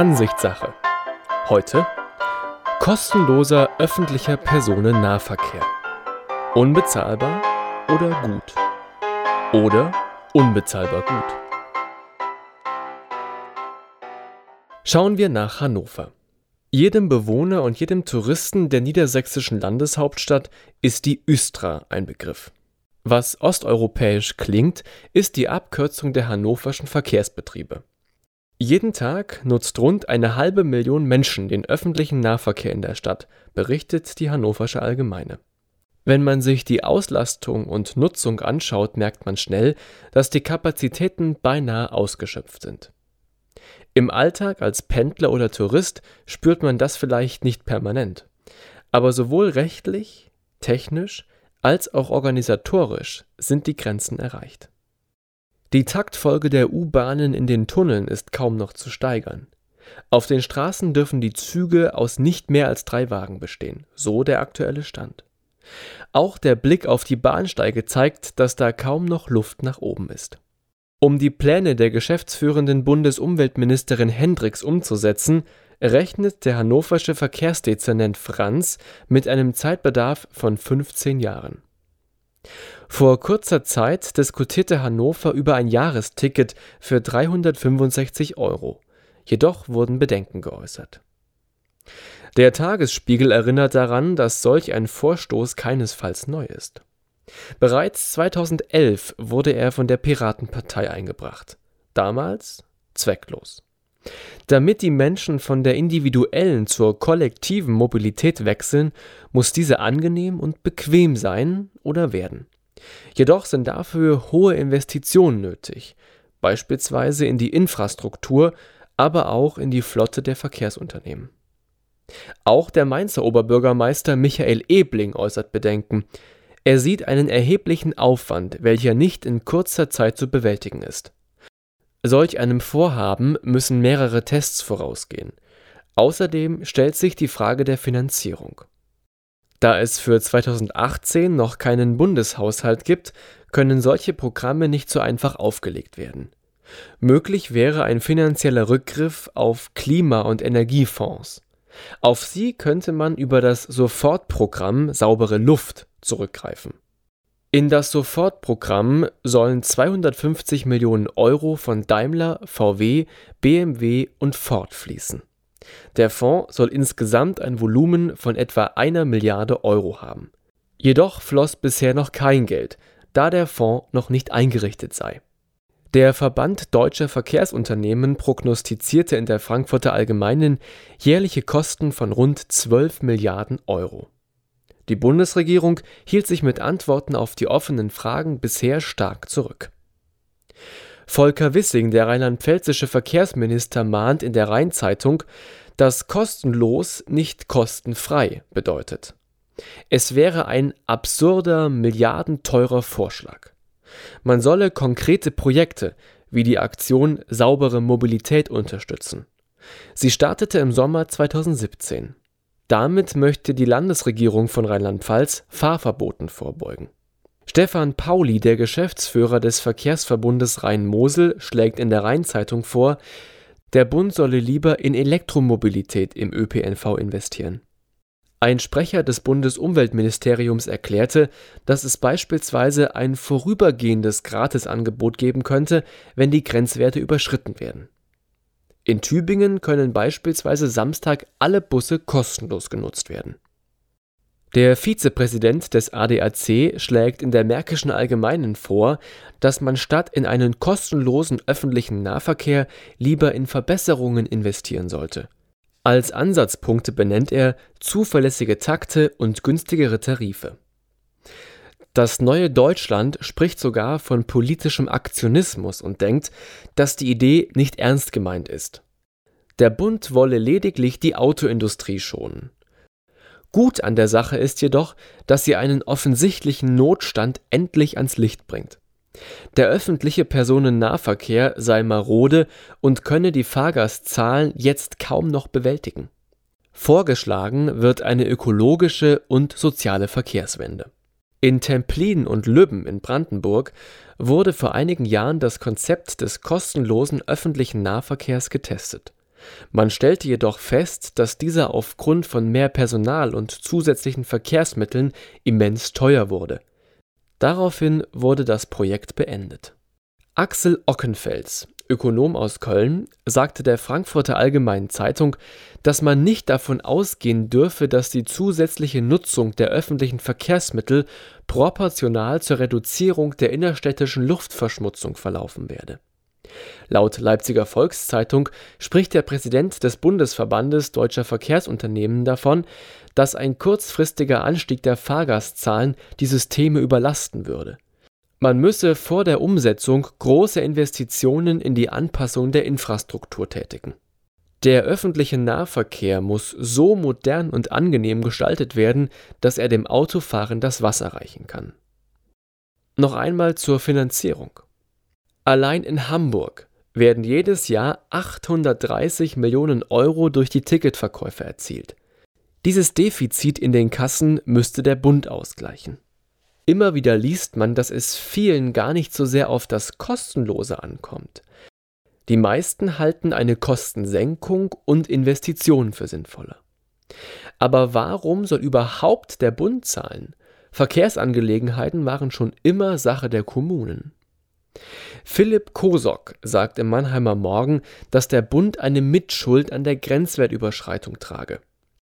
Ansichtssache. Heute kostenloser öffentlicher Personennahverkehr. Unbezahlbar oder gut? Oder unbezahlbar gut? Schauen wir nach Hannover. Jedem Bewohner und jedem Touristen der niedersächsischen Landeshauptstadt ist die Östra ein Begriff. Was osteuropäisch klingt, ist die Abkürzung der hannoverschen Verkehrsbetriebe. Jeden Tag nutzt rund eine halbe Million Menschen den öffentlichen Nahverkehr in der Stadt, berichtet die Hannoversche Allgemeine. Wenn man sich die Auslastung und Nutzung anschaut, merkt man schnell, dass die Kapazitäten beinahe ausgeschöpft sind. Im Alltag als Pendler oder Tourist spürt man das vielleicht nicht permanent. Aber sowohl rechtlich, technisch als auch organisatorisch sind die Grenzen erreicht. Die Taktfolge der U-Bahnen in den Tunneln ist kaum noch zu steigern. Auf den Straßen dürfen die Züge aus nicht mehr als drei Wagen bestehen, so der aktuelle Stand. Auch der Blick auf die Bahnsteige zeigt, dass da kaum noch Luft nach oben ist. Um die Pläne der geschäftsführenden Bundesumweltministerin Hendricks umzusetzen, rechnet der hannoversche Verkehrsdezernent Franz mit einem Zeitbedarf von 15 Jahren. Vor kurzer Zeit diskutierte Hannover über ein Jahresticket für 365 Euro. Jedoch wurden Bedenken geäußert. Der Tagesspiegel erinnert daran, dass solch ein Vorstoß keinesfalls neu ist. Bereits 2011 wurde er von der Piratenpartei eingebracht. Damals zwecklos. Damit die Menschen von der individuellen zur kollektiven Mobilität wechseln, muss diese angenehm und bequem sein oder werden. Jedoch sind dafür hohe Investitionen nötig, beispielsweise in die Infrastruktur, aber auch in die Flotte der Verkehrsunternehmen. Auch der Mainzer Oberbürgermeister Michael Ebling äußert Bedenken. Er sieht einen erheblichen Aufwand, welcher nicht in kurzer Zeit zu bewältigen ist. Solch einem Vorhaben müssen mehrere Tests vorausgehen. Außerdem stellt sich die Frage der Finanzierung. Da es für 2018 noch keinen Bundeshaushalt gibt, können solche Programme nicht so einfach aufgelegt werden. Möglich wäre ein finanzieller Rückgriff auf Klima- und Energiefonds. Auf sie könnte man über das Sofortprogramm Saubere Luft zurückgreifen. In das Sofortprogramm sollen 250 Millionen Euro von Daimler, VW, BMW und Ford fließen. Der Fonds soll insgesamt ein Volumen von etwa einer Milliarde Euro haben. Jedoch floss bisher noch kein Geld, da der Fonds noch nicht eingerichtet sei. Der Verband Deutscher Verkehrsunternehmen prognostizierte in der Frankfurter Allgemeinen jährliche Kosten von rund 12 Milliarden Euro. Die Bundesregierung hielt sich mit Antworten auf die offenen Fragen bisher stark zurück. Volker Wissing, der rheinland-pfälzische Verkehrsminister, mahnt in der Rheinzeitung, dass kostenlos nicht kostenfrei bedeutet. Es wäre ein absurder, milliardenteurer Vorschlag. Man solle konkrete Projekte wie die Aktion Saubere Mobilität unterstützen. Sie startete im Sommer 2017. Damit möchte die Landesregierung von Rheinland-Pfalz Fahrverboten vorbeugen. Stefan Pauli, der Geschäftsführer des Verkehrsverbundes Rhein-Mosel, schlägt in der Rheinzeitung vor, der Bund solle lieber in Elektromobilität im ÖPNV investieren. Ein Sprecher des Bundesumweltministeriums erklärte, dass es beispielsweise ein vorübergehendes Gratisangebot geben könnte, wenn die Grenzwerte überschritten werden in Tübingen können beispielsweise Samstag alle Busse kostenlos genutzt werden. Der Vizepräsident des ADAC schlägt in der Märkischen Allgemeinen vor, dass man statt in einen kostenlosen öffentlichen Nahverkehr lieber in Verbesserungen investieren sollte. Als Ansatzpunkte benennt er zuverlässige Takte und günstigere Tarife das neue Deutschland spricht sogar von politischem Aktionismus und denkt, dass die Idee nicht ernst gemeint ist. Der Bund wolle lediglich die Autoindustrie schonen. Gut an der Sache ist jedoch, dass sie einen offensichtlichen Notstand endlich ans Licht bringt. Der öffentliche Personennahverkehr sei marode und könne die Fahrgastzahlen jetzt kaum noch bewältigen. Vorgeschlagen wird eine ökologische und soziale Verkehrswende. In Templin und Lübben in Brandenburg wurde vor einigen Jahren das Konzept des kostenlosen öffentlichen Nahverkehrs getestet. Man stellte jedoch fest, dass dieser aufgrund von mehr Personal und zusätzlichen Verkehrsmitteln immens teuer wurde. Daraufhin wurde das Projekt beendet. Axel Ockenfels, Ökonom aus Köln, sagte der Frankfurter Allgemeinen Zeitung, dass man nicht davon ausgehen dürfe, dass die zusätzliche Nutzung der öffentlichen Verkehrsmittel proportional zur Reduzierung der innerstädtischen Luftverschmutzung verlaufen werde. Laut Leipziger Volkszeitung spricht der Präsident des Bundesverbandes Deutscher Verkehrsunternehmen davon, dass ein kurzfristiger Anstieg der Fahrgastzahlen die Systeme überlasten würde man müsse vor der Umsetzung große Investitionen in die Anpassung der Infrastruktur tätigen. Der öffentliche Nahverkehr muss so modern und angenehm gestaltet werden, dass er dem Autofahren das Wasser reichen kann. Noch einmal zur Finanzierung. Allein in Hamburg werden jedes Jahr 830 Millionen Euro durch die Ticketverkäufe erzielt. Dieses Defizit in den Kassen müsste der Bund ausgleichen. Immer wieder liest man, dass es vielen gar nicht so sehr auf das Kostenlose ankommt. Die meisten halten eine Kostensenkung und Investitionen für sinnvoller. Aber warum soll überhaupt der Bund zahlen? Verkehrsangelegenheiten waren schon immer Sache der Kommunen. Philipp Kosok sagt im Mannheimer Morgen, dass der Bund eine Mitschuld an der Grenzwertüberschreitung trage.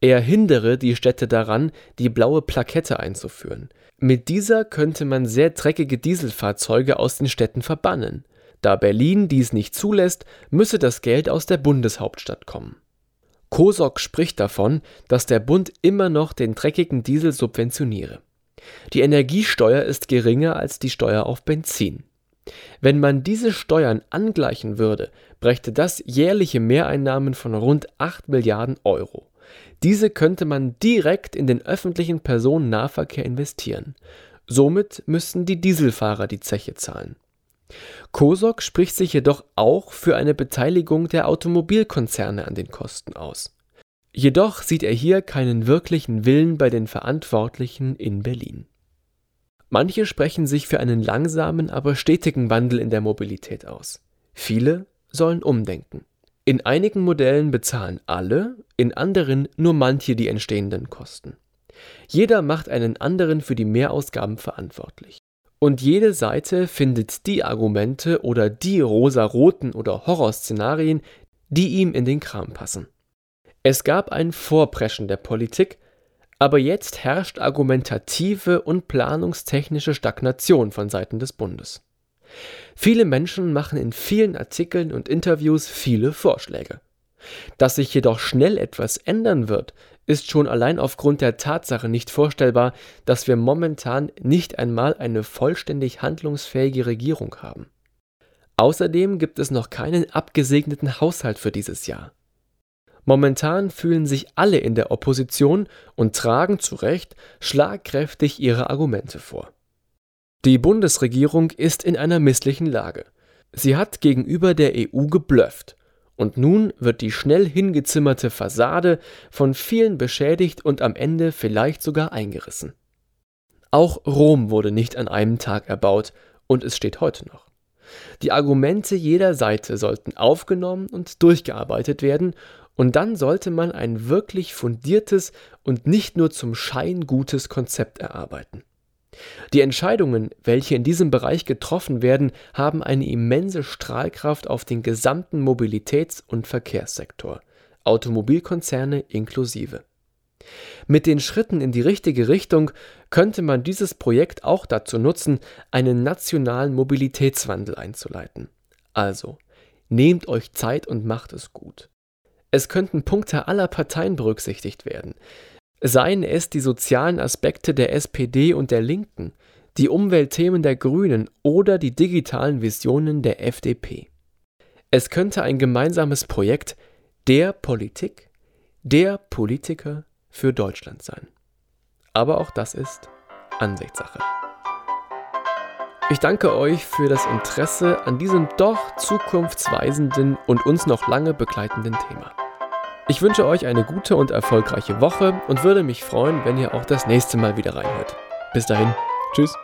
Er hindere die Städte daran, die blaue Plakette einzuführen. Mit dieser könnte man sehr dreckige Dieselfahrzeuge aus den Städten verbannen. Da Berlin dies nicht zulässt, müsse das Geld aus der Bundeshauptstadt kommen. Kosok spricht davon, dass der Bund immer noch den dreckigen Diesel subventioniere. Die Energiesteuer ist geringer als die Steuer auf Benzin. Wenn man diese Steuern angleichen würde, brächte das jährliche Mehreinnahmen von rund 8 Milliarden Euro. Diese könnte man direkt in den öffentlichen Personennahverkehr investieren. Somit müssten die Dieselfahrer die Zeche zahlen. Kosok spricht sich jedoch auch für eine Beteiligung der Automobilkonzerne an den Kosten aus. Jedoch sieht er hier keinen wirklichen Willen bei den Verantwortlichen in Berlin. Manche sprechen sich für einen langsamen, aber stetigen Wandel in der Mobilität aus. Viele sollen umdenken. In einigen Modellen bezahlen alle, in anderen nur manche die entstehenden Kosten. Jeder macht einen anderen für die Mehrausgaben verantwortlich. Und jede Seite findet die Argumente oder die rosaroten oder Horrorszenarien, die ihm in den Kram passen. Es gab ein Vorpreschen der Politik, aber jetzt herrscht argumentative und planungstechnische Stagnation von Seiten des Bundes. Viele Menschen machen in vielen Artikeln und Interviews viele Vorschläge. Dass sich jedoch schnell etwas ändern wird, ist schon allein aufgrund der Tatsache nicht vorstellbar, dass wir momentan nicht einmal eine vollständig handlungsfähige Regierung haben. Außerdem gibt es noch keinen abgesegneten Haushalt für dieses Jahr. Momentan fühlen sich alle in der Opposition und tragen zu Recht schlagkräftig ihre Argumente vor. Die Bundesregierung ist in einer misslichen Lage. Sie hat gegenüber der EU geblufft. Und nun wird die schnell hingezimmerte Fassade von vielen beschädigt und am Ende vielleicht sogar eingerissen. Auch Rom wurde nicht an einem Tag erbaut und es steht heute noch. Die Argumente jeder Seite sollten aufgenommen und durchgearbeitet werden, und dann sollte man ein wirklich fundiertes und nicht nur zum Schein gutes Konzept erarbeiten. Die Entscheidungen, welche in diesem Bereich getroffen werden, haben eine immense Strahlkraft auf den gesamten Mobilitäts- und Verkehrssektor, Automobilkonzerne inklusive. Mit den Schritten in die richtige Richtung könnte man dieses Projekt auch dazu nutzen, einen nationalen Mobilitätswandel einzuleiten. Also, nehmt euch Zeit und macht es gut. Es könnten Punkte aller Parteien berücksichtigt werden. Seien es die sozialen Aspekte der SPD und der Linken, die Umweltthemen der Grünen oder die digitalen Visionen der FDP. Es könnte ein gemeinsames Projekt der Politik, der Politiker für Deutschland sein. Aber auch das ist Ansichtssache. Ich danke euch für das Interesse an diesem doch zukunftsweisenden und uns noch lange begleitenden Thema. Ich wünsche euch eine gute und erfolgreiche Woche und würde mich freuen, wenn ihr auch das nächste Mal wieder reinhört. Bis dahin, tschüss.